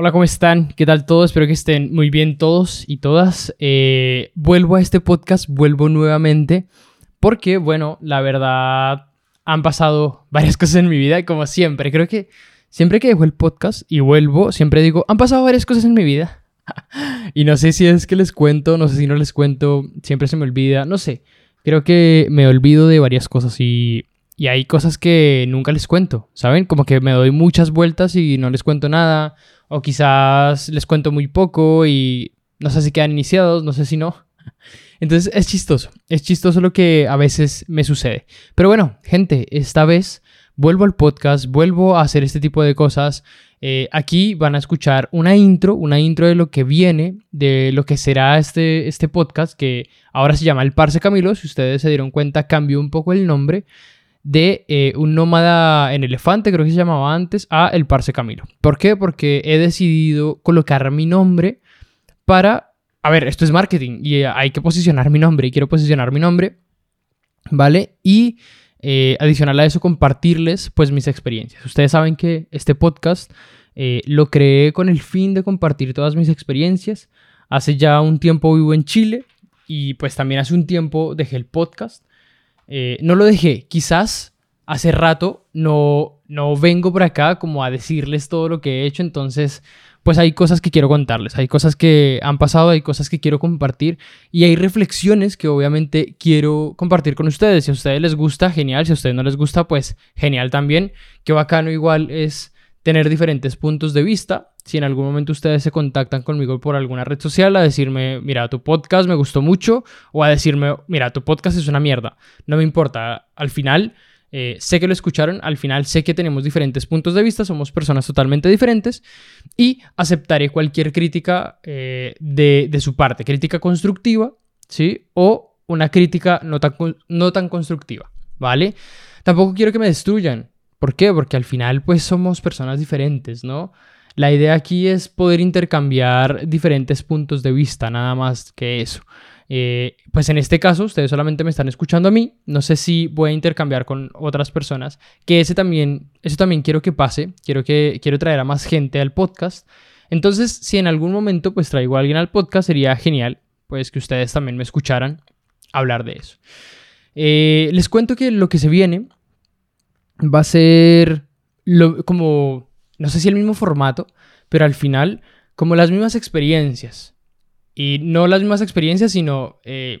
Hola, ¿cómo están? ¿Qué tal todos? Espero que estén muy bien todos y todas. Eh, vuelvo a este podcast, vuelvo nuevamente, porque, bueno, la verdad, han pasado varias cosas en mi vida, como siempre. Creo que siempre que dejo el podcast y vuelvo, siempre digo, han pasado varias cosas en mi vida. y no sé si es que les cuento, no sé si no les cuento, siempre se me olvida, no sé. Creo que me olvido de varias cosas y, y hay cosas que nunca les cuento, ¿saben? Como que me doy muchas vueltas y no les cuento nada o quizás les cuento muy poco y no sé si quedan iniciados, no sé si no. Entonces es chistoso, es chistoso lo que a veces me sucede. Pero bueno, gente, esta vez vuelvo al podcast, vuelvo a hacer este tipo de cosas. Eh, aquí van a escuchar una intro, una intro de lo que viene, de lo que será este, este podcast, que ahora se llama El Parce Camilo. Si ustedes se dieron cuenta, cambió un poco el nombre de eh, un nómada en elefante, creo que se llamaba antes, a El Parce Camilo. ¿Por qué? Porque he decidido colocar mi nombre para... A ver, esto es marketing y hay que posicionar mi nombre y quiero posicionar mi nombre, ¿vale? Y eh, adicional a eso, compartirles pues mis experiencias. Ustedes saben que este podcast eh, lo creé con el fin de compartir todas mis experiencias. Hace ya un tiempo vivo en Chile y pues también hace un tiempo dejé el podcast eh, no lo dejé, quizás hace rato no, no vengo por acá como a decirles todo lo que he hecho, entonces pues hay cosas que quiero contarles, hay cosas que han pasado, hay cosas que quiero compartir y hay reflexiones que obviamente quiero compartir con ustedes. Si a ustedes les gusta, genial, si a ustedes no les gusta, pues genial también. Qué bacano igual es tener diferentes puntos de vista. Si en algún momento ustedes se contactan conmigo por alguna red social a decirme, mira, tu podcast me gustó mucho, o a decirme, mira, tu podcast es una mierda, no me importa. Al final, eh, sé que lo escucharon, al final sé que tenemos diferentes puntos de vista, somos personas totalmente diferentes y aceptaré cualquier crítica eh, de, de, su parte, crítica constructiva, ¿sí? O una crítica no tan, no tan constructiva, ¿vale? Tampoco quiero que me destruyan, ¿Por qué? Porque al final pues somos personas diferentes, ¿no? La idea aquí es poder intercambiar diferentes puntos de vista, nada más que eso. Eh, pues en este caso ustedes solamente me están escuchando a mí, no sé si voy a intercambiar con otras personas, que ese también, eso también quiero que pase, quiero, que, quiero traer a más gente al podcast. Entonces, si en algún momento pues traigo a alguien al podcast, sería genial, pues que ustedes también me escucharan hablar de eso. Eh, les cuento que lo que se viene va a ser como, no sé si el mismo formato, pero al final como las mismas experiencias. Y no las mismas experiencias, sino, eh,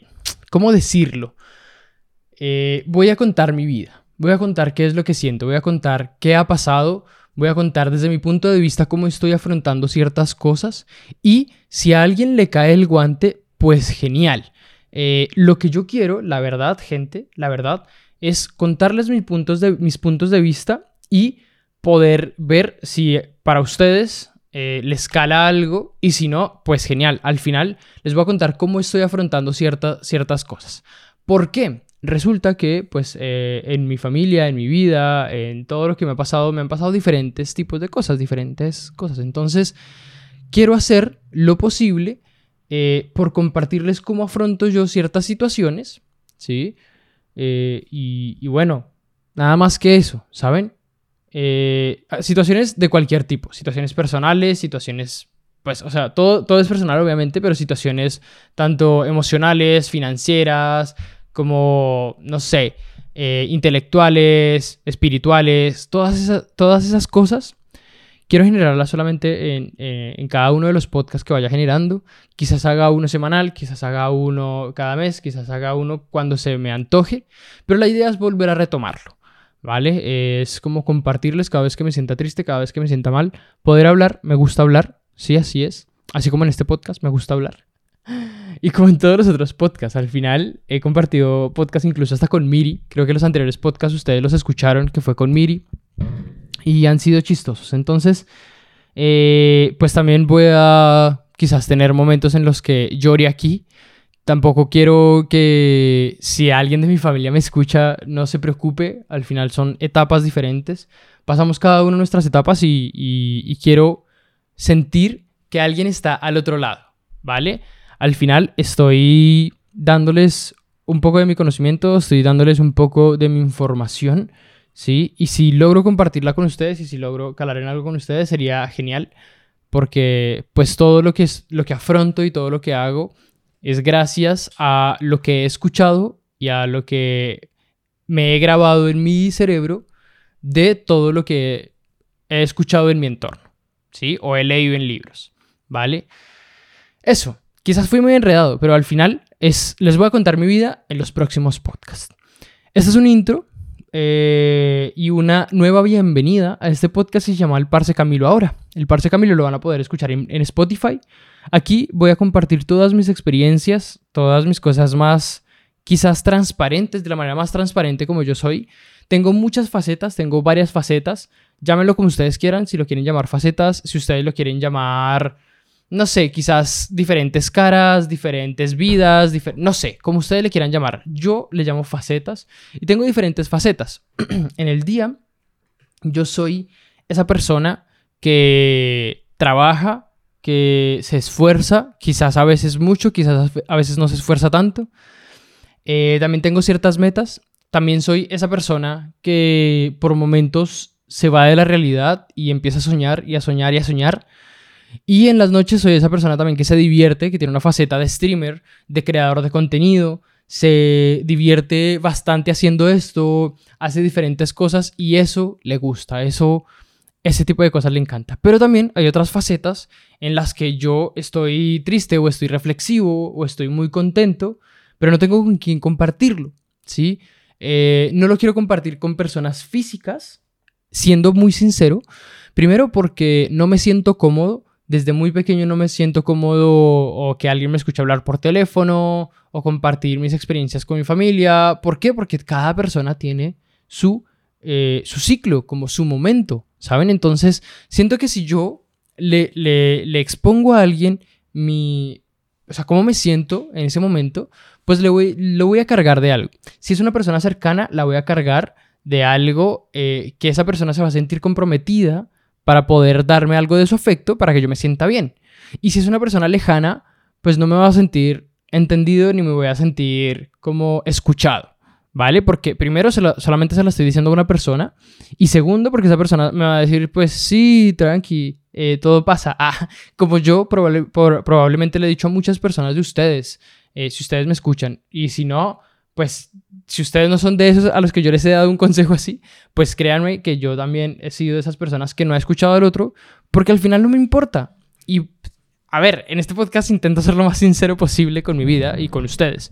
¿cómo decirlo? Eh, voy a contar mi vida, voy a contar qué es lo que siento, voy a contar qué ha pasado, voy a contar desde mi punto de vista cómo estoy afrontando ciertas cosas y si a alguien le cae el guante, pues genial. Eh, lo que yo quiero, la verdad, gente, la verdad, es contarles mis puntos de, mis puntos de vista y poder ver si para ustedes eh, les cala algo y si no, pues genial. Al final les voy a contar cómo estoy afrontando ciertas cosas. ¿Por qué? Resulta que pues eh, en mi familia, en mi vida, en todo lo que me ha pasado, me han pasado diferentes tipos de cosas, diferentes cosas. Entonces, quiero hacer lo posible eh, por compartirles cómo afronto yo ciertas situaciones, ¿sí? Eh, y, bueno, nada más que eso, ¿saben? Eh, situaciones de cualquier tipo, situaciones personales, situaciones, pues, o sea, todo, todo es personal obviamente, pero situaciones tanto emocionales, financieras, como, no sé, eh, intelectuales, espirituales, todas esas, todas esas cosas Quiero generarla solamente eh, en, cada uno de los podcasts que vaya generando. Quizás haga uno semanal, quizás haga uno cada mes, quizás haga uno cuando se me antoje. Pero la idea es volver a retomarlo. ¿Vale? Es como compartirles cada vez que me sienta triste, cada vez que me sienta mal. Poder hablar, me gusta hablar. Sí, así es. Así como en este podcast, me gusta hablar. Y como en todos los otros podcasts, al final he compartido podcasts incluso hasta con Miri. Creo que los anteriores podcasts ustedes los escucharon, que fue con Miri y han sido chistosos. Entonces, eh, pues también voy a quizás tener momentos en los que llore aquí. Tampoco quiero que si alguien de mi familia me escucha no se preocupe. Al final son etapas diferentes. Pasamos cada una de nuestras etapas y, y quiero sentir que alguien está al otro lado, ¿vale? Al final estoy dándoles un poco de mi conocimiento, estoy dándoles un poco de mi información ¿sí? Y si logro compartirla con ustedes y si logro calar en algo con ustedes sería genial. porque pues todo lo que, es, lo que afronto y todo lo que hago es gracias a lo que he escuchado y a lo que me he grabado en mi cerebro de todo lo que he escuchado en mi entorno, ¿sí? O he leído en libros, ¿vale? Eso, quizás fui muy enredado, pero al final es, les voy a contar mi vida en los próximos podcasts. Este es un intro eh, y una nueva bienvenida a este podcast que se llama El Parse Camilo ahora. El Parse Camilo lo van a poder escuchar en, en Spotify. Aquí voy a compartir todas mis experiencias, todas mis cosas más quizás transparentes, de la manera más transparente como yo soy. Tengo muchas facetas, tengo varias facetas. Llámenlo como ustedes quieran, si lo quieren llamar facetas, si ustedes lo quieren llamar, no sé, quizás diferentes caras, diferentes vidas, no sé, como ustedes le quieran llamar. Yo le llamo facetas y tengo diferentes facetas. en el día, yo soy esa persona que trabaja, que se esfuerza, quizás a veces mucho, quizás a veces no se esfuerza tanto eh, también tengo ciertas metas. También soy esa persona que por momentos se va de la realidad y empieza a soñar y a soñar y a soñar. Y en las noches soy esa persona también que se divierte, que tiene una faceta de streamer, de creador de contenido, se divierte bastante haciendo esto, hace diferentes cosas y eso le gusta, eso, ese tipo de cosas le encanta. Pero también hay otras facetas en las que yo estoy triste o estoy reflexivo o estoy muy contento pero no tengo con quién compartirlo, ¿sí? Eh, no lo quiero compartir con personas físicas, siendo muy sincero. Primero porque no me siento cómodo. Desde muy pequeño no me siento cómodo o que alguien me escuche hablar por teléfono o compartir mis experiencias con mi familia. ¿Por qué? Porque cada persona tiene su, eh, su ciclo, como su momento, ¿saben? Entonces, siento que si yo le, le, expongo a alguien mi, o sea, cómo me siento en ese momento, pues le voy, lo voy a cargar de algo. Si es una persona cercana, la voy a cargar de algo eh, que esa persona se va a sentir comprometida para poder darme algo de su afecto para que yo me sienta bien. Y si es una persona lejana, pues no me va a sentir entendido ni me voy a sentir como escuchado. ¿Vale? Porque primero solamente se lo estoy diciendo a una persona. Y segundo, porque esa persona me va a decir, pues sí, tranqui, eh, todo pasa. Ah, como yo probablemente le he dicho a muchas personas de ustedes, eh, si ustedes me escuchan. Y si no, pues si ustedes no son de esos a los que yo les he dado un consejo así, pues créanme que yo también he sido de esas personas que no ha escuchado al otro, porque al final no me importa. Y, a ver, en este podcast intento ser lo más sincero posible con mi vida y con ustedes.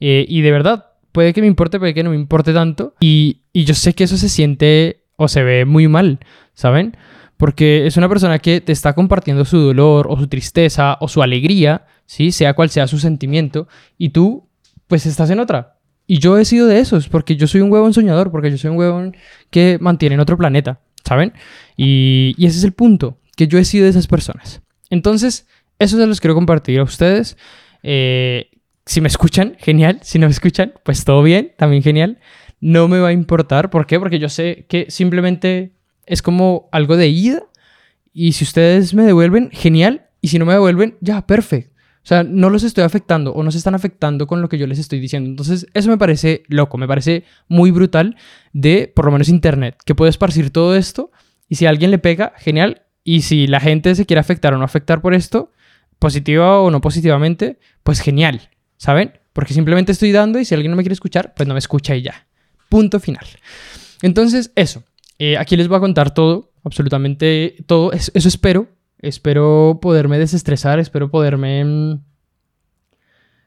Eh, y de verdad, puede que me importe, puede que no me importe tanto. Y, y yo sé que eso se siente o se ve muy mal, ¿saben? Porque es una persona que te está compartiendo su dolor o su tristeza o su alegría, ¿sí? Sea cual sea su sentimiento, y tú, pues estás en otra. Y yo he sido de esos, porque yo soy un huevón soñador, porque yo soy un huevón que mantiene en otro planeta, ¿saben? Y, ese es el punto, que yo he sido de esas personas. Entonces, eso se los quiero compartir a ustedes. Eh, si me escuchan, genial. Si no me escuchan, pues todo bien, también genial. No me va a importar. ¿Por qué? Porque yo sé que simplemente es como algo de ida. Y si ustedes me devuelven, genial. Y si no me devuelven, ya, perfecto. O sea, no los estoy afectando o no se están afectando con lo que yo les estoy diciendo. Entonces, eso me parece loco, me parece muy brutal de, por lo menos, Internet, que puede esparcir todo esto y si alguien le pega, genial. Y si la gente se quiere afectar o no afectar por esto, positiva o no positivamente, pues genial, ¿saben? Porque simplemente estoy dando y si alguien no me quiere escuchar, pues no me escucha y ya. Punto final. Entonces, eso. Eh, aquí les voy a contar todo, absolutamente todo. Eso espero. Espero poderme desestresar, espero poderme mm,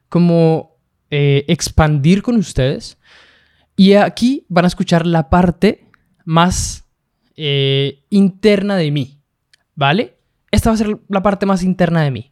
como eh, expandir con ustedes. Y aquí van a escuchar la parte más eh, interna de mí, ¿vale? Esta va a ser la parte más interna de mí.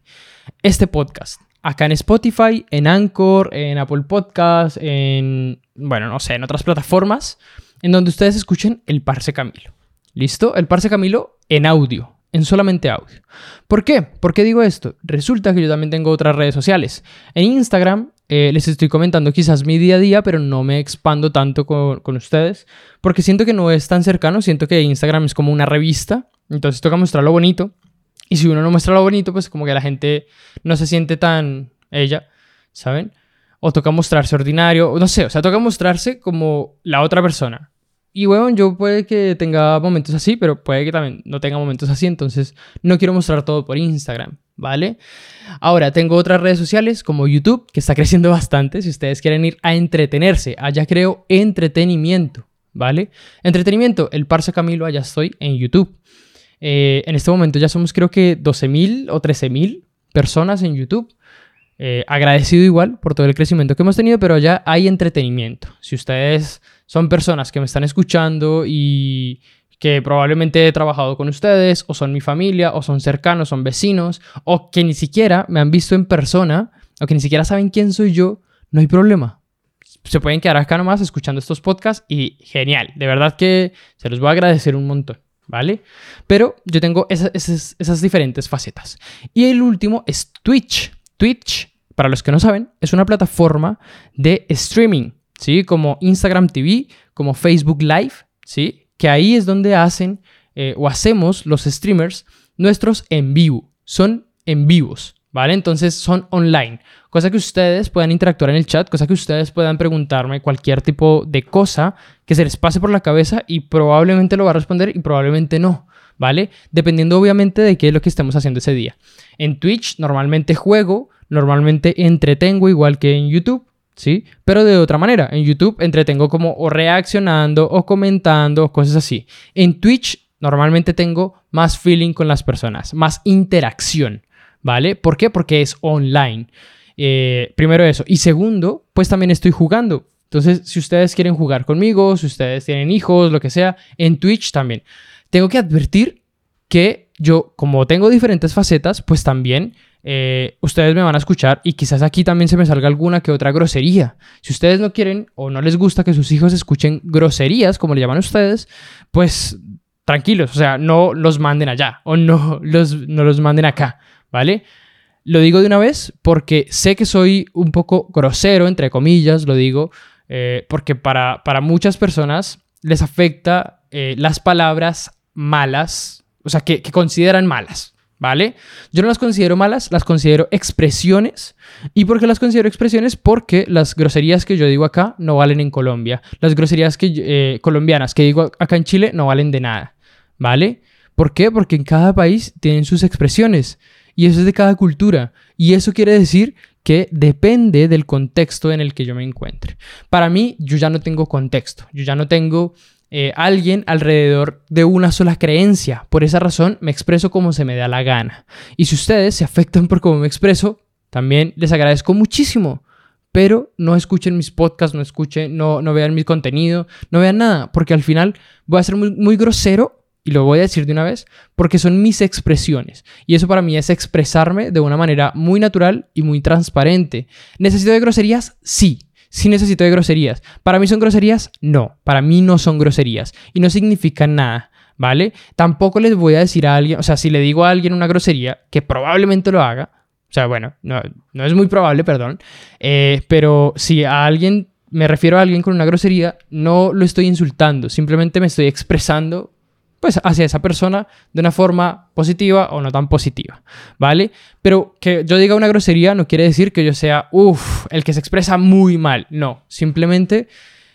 Este podcast. Acá en Spotify, en Anchor, en Apple Podcast, en, bueno, no sé, en otras plataformas en donde ustedes escuchen el Parse Camilo. ¿Listo? El Parse Camilo en audio, en solamente audio. ¿Por qué? ¿Por qué digo esto? Resulta que yo también tengo otras redes sociales. En Instagram eh, les estoy comentando quizás mi día a día, pero no me expando tanto con, con, ustedes, porque siento que no es tan cercano, siento que Instagram es como una revista, entonces toca mostrar lo bonito, y si uno no muestra lo bonito, pues como que la gente no se siente tan ella, ¿saben? o toca mostrarse ordinario, no sé, o sea, toca mostrarse como la otra persona. Y bueno, yo puede que tenga momentos así, pero puede que también no tenga momentos así, entonces no quiero mostrar todo por Instagram, ¿vale? Ahora, tengo otras redes sociales como YouTube, que está creciendo bastante, si ustedes quieren ir a entretenerse, allá creo entretenimiento, ¿vale? Entretenimiento, el Parce Camilo, allá estoy en YouTube. Eh, en este momento ya somos creo que 12.000 o 13.000 personas en YouTube. Eh, agradecido igual por todo el crecimiento que hemos tenido, pero allá hay entretenimiento. Si ustedes son personas que me están escuchando y que probablemente he trabajado con ustedes, o son mi familia, o son cercanos, son vecinos, o que ni siquiera me han visto en persona, o que ni siquiera saben quién soy yo, no hay problema. Se pueden quedar acá nomás escuchando estos podcasts y genial, de verdad que se los voy a agradecer un montón, ¿vale? Pero yo tengo esas, diferentes facetas. Y el último es Twitch. Twitch, para los que no saben, es una plataforma de streaming ¿sí? Como Instagram TV, como Facebook Live, ¿sí? Que ahí es donde hacen eh, o hacemos los streamers nuestros en vivo. Son en vivos, ¿vale? Entonces son online. Cosa que ustedes puedan interactuar en el chat, cosa que ustedes puedan preguntarme cualquier tipo de cosa que se les pase por la cabeza y probablemente lo va a responder y probablemente no. ¿Vale? Dependiendo obviamente de qué es lo que estemos haciendo ese día. En Twitch normalmente juego, normalmente entretengo igual que en YouTube, ¿sí? Pero de otra manera, en YouTube entretengo como o reaccionando o comentando cosas así. En Twitch normalmente tengo más feeling con las personas, más interacción, ¿vale? ¿Por qué? Porque es online. Eh, primero eso. Y segundo, pues también estoy jugando. Entonces, si ustedes quieren jugar conmigo, si ustedes tienen hijos, lo que sea, en Twitch también. Tengo que advertir que yo, como tengo diferentes facetas, pues también eh, ustedes me van a escuchar y quizás aquí también se me salga alguna que otra grosería. Si ustedes no quieren o no les gusta que sus hijos escuchen groserías, como le llaman ustedes, pues tranquilos, o sea, no los manden allá o no los, no los manden acá, ¿vale? Lo digo de una vez porque sé que soy un poco grosero, entre comillas, lo digo, eh, porque para, para, muchas personas les afecta eh, las palabras malas, o sea, que consideran malas, ¿vale? Yo no las considero malas, las considero expresiones. ¿Y por qué las considero expresiones? Porque las groserías que yo digo acá no valen en Colombia. Las groserías que, eh, colombianas que digo acá en Chile no valen de nada, ¿vale? ¿Por qué? Porque en cada país tienen sus expresiones y eso es de cada cultura. Y eso quiere decir que depende del contexto en el que yo me encuentre. Para mí, yo ya no tengo contexto, yo ya no tengo eh, alguien alrededor de una sola creencia. Por esa razón me expreso como se me da la gana. Y si ustedes se afectan por cómo me expreso, también les agradezco muchísimo. Pero no escuchen mis podcasts, no escuchen, no, no vean mi contenido, no vean nada, porque al final voy a ser muy, muy grosero y lo voy a decir de una vez, porque son mis expresiones. Y eso para mí es expresarme de una manera muy natural y muy transparente. ¿Necesito de groserías? Sí si necesito de groserías. ¿Para mí son groserías? No, para mí no son groserías y no significan nada. ¿Vale? Tampoco les voy a decir a alguien, o sea, si le digo a alguien una grosería, que probablemente lo haga, o sea, bueno, no, es muy probable, perdón, eh, pero si a alguien, me refiero a alguien con una grosería, no lo estoy insultando, simplemente me estoy expresando pues hacia esa persona de una forma positiva o no tan positiva, ¿vale? Pero que yo diga una grosería no quiere decir que yo sea, uff, el que se expresa muy mal, no, simplemente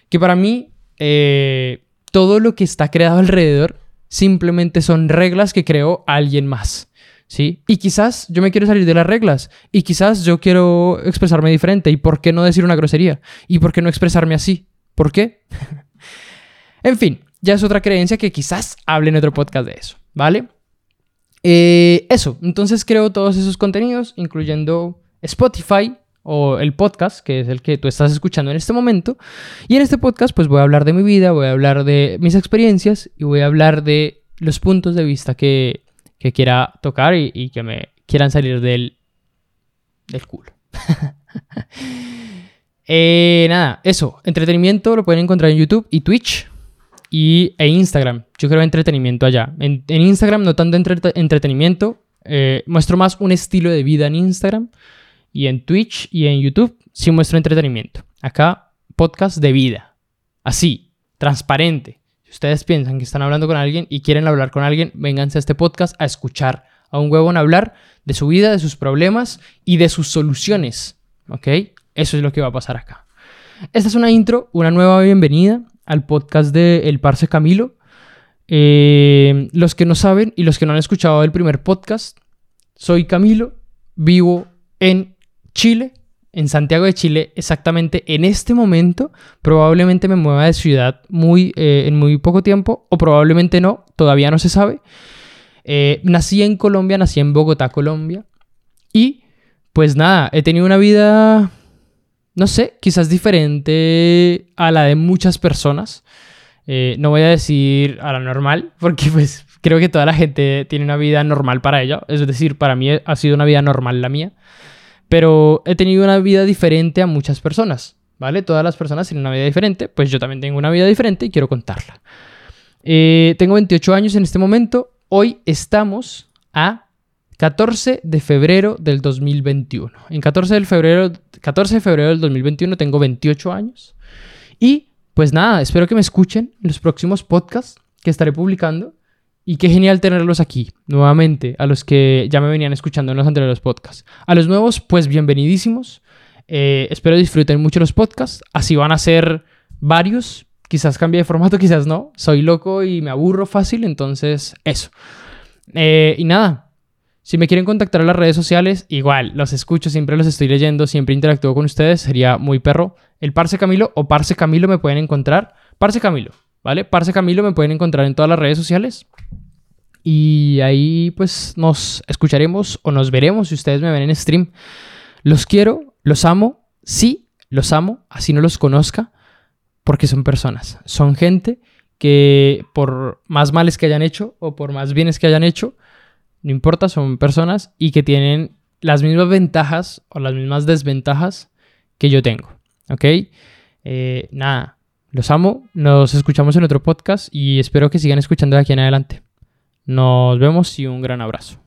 que para mí eh, todo lo que está creado alrededor simplemente son reglas que creó alguien más. ¿Sí? Y quizás yo me quiero salir de las reglas y quizás yo quiero expresarme diferente. ¿Y por qué no decir una grosería? ¿Y por qué no expresarme así? ¿Por qué? en fin, ya es otra creencia que quizás hable en otro podcast de eso, ¿vale? Eh, eso, entonces creo todos esos contenidos, incluyendo Spotify o el podcast, que es el que tú estás escuchando en este momento. Y en este podcast pues voy a hablar de mi vida, voy a hablar de mis experiencias y voy a hablar de los puntos de vista que, quiera tocar y, que me quieran salir del, del culo. Eh, nada, eso, entretenimiento lo pueden encontrar en YouTube y Twitch y, e Instagram. Yo creo entretenimiento allá. En, Instagram no tanto entretenimiento, eh, muestro más un estilo de vida en Instagram. Y en Twitch y en YouTube sí muestro entretenimiento. Acá, podcast de vida. Así, transparente. Si ustedes piensan que están hablando con alguien y quieren hablar con alguien, vénganse a este podcast a escuchar a un huevón hablar de su vida, de sus problemas y de sus soluciones. ¿Ok? Eso es lo que va a pasar acá. Esta es una intro, una nueva bienvenida al podcast de El Parce Camilo. Eh, los que no saben y los que no han escuchado el primer podcast, soy Camilo, vivo en Chile, en Santiago de Chile, exactamente en este momento. Probablemente me mueva de ciudad muy, eh, en muy poco tiempo, o probablemente no, todavía no se sabe. Eh, nací en Colombia, nací en Bogotá, Colombia. Y pues nada, he tenido una vida, no sé, quizás diferente a la de muchas personas. Eh, no voy a decir a la normal, porque pues creo que toda la gente tiene una vida normal para ella. Es decir, para mí ha sido una vida normal la mía. Pero he tenido una vida diferente a muchas personas, ¿vale? Todas las personas tienen una vida diferente, pues yo también tengo una vida diferente y quiero contarla. Eh, tengo 28 años en este momento. Hoy estamos a 14 de febrero del 2021. En 14 de febrero, 14 de febrero del 2021 tengo 28 años. Y pues nada, espero que me escuchen en los próximos podcasts que estaré publicando. Y qué genial tenerlos aquí, nuevamente, a los que ya me venían escuchando en los anteriores podcasts. A los nuevos, pues bienvenidísimos. Eh, espero disfruten mucho los podcasts. Así van a ser varios. Quizás cambie de formato, quizás no. Soy loco y me aburro fácil, entonces eso. Eh, y nada, si me quieren contactar en las redes sociales, igual, los escucho, siempre los estoy leyendo, siempre interactúo con ustedes, sería muy perro. El Parce Camilo o Parce Camilo me pueden encontrar. Parce Camilo, ¿vale? Parce Camilo me pueden encontrar en todas las redes sociales. Y ahí pues nos escucharemos o nos veremos si ustedes me ven en stream. Los quiero, los amo, sí, los amo, así no los conozca, porque son personas, son gente que por más males que hayan hecho o por más bienes que hayan hecho, no importa, son personas y que tienen las mismas ventajas o las mismas desventajas que yo tengo, ¿ok? Eh, nada, los amo, nos escuchamos en otro podcast y espero que sigan escuchando de aquí en adelante. Nos vemos y un gran abrazo.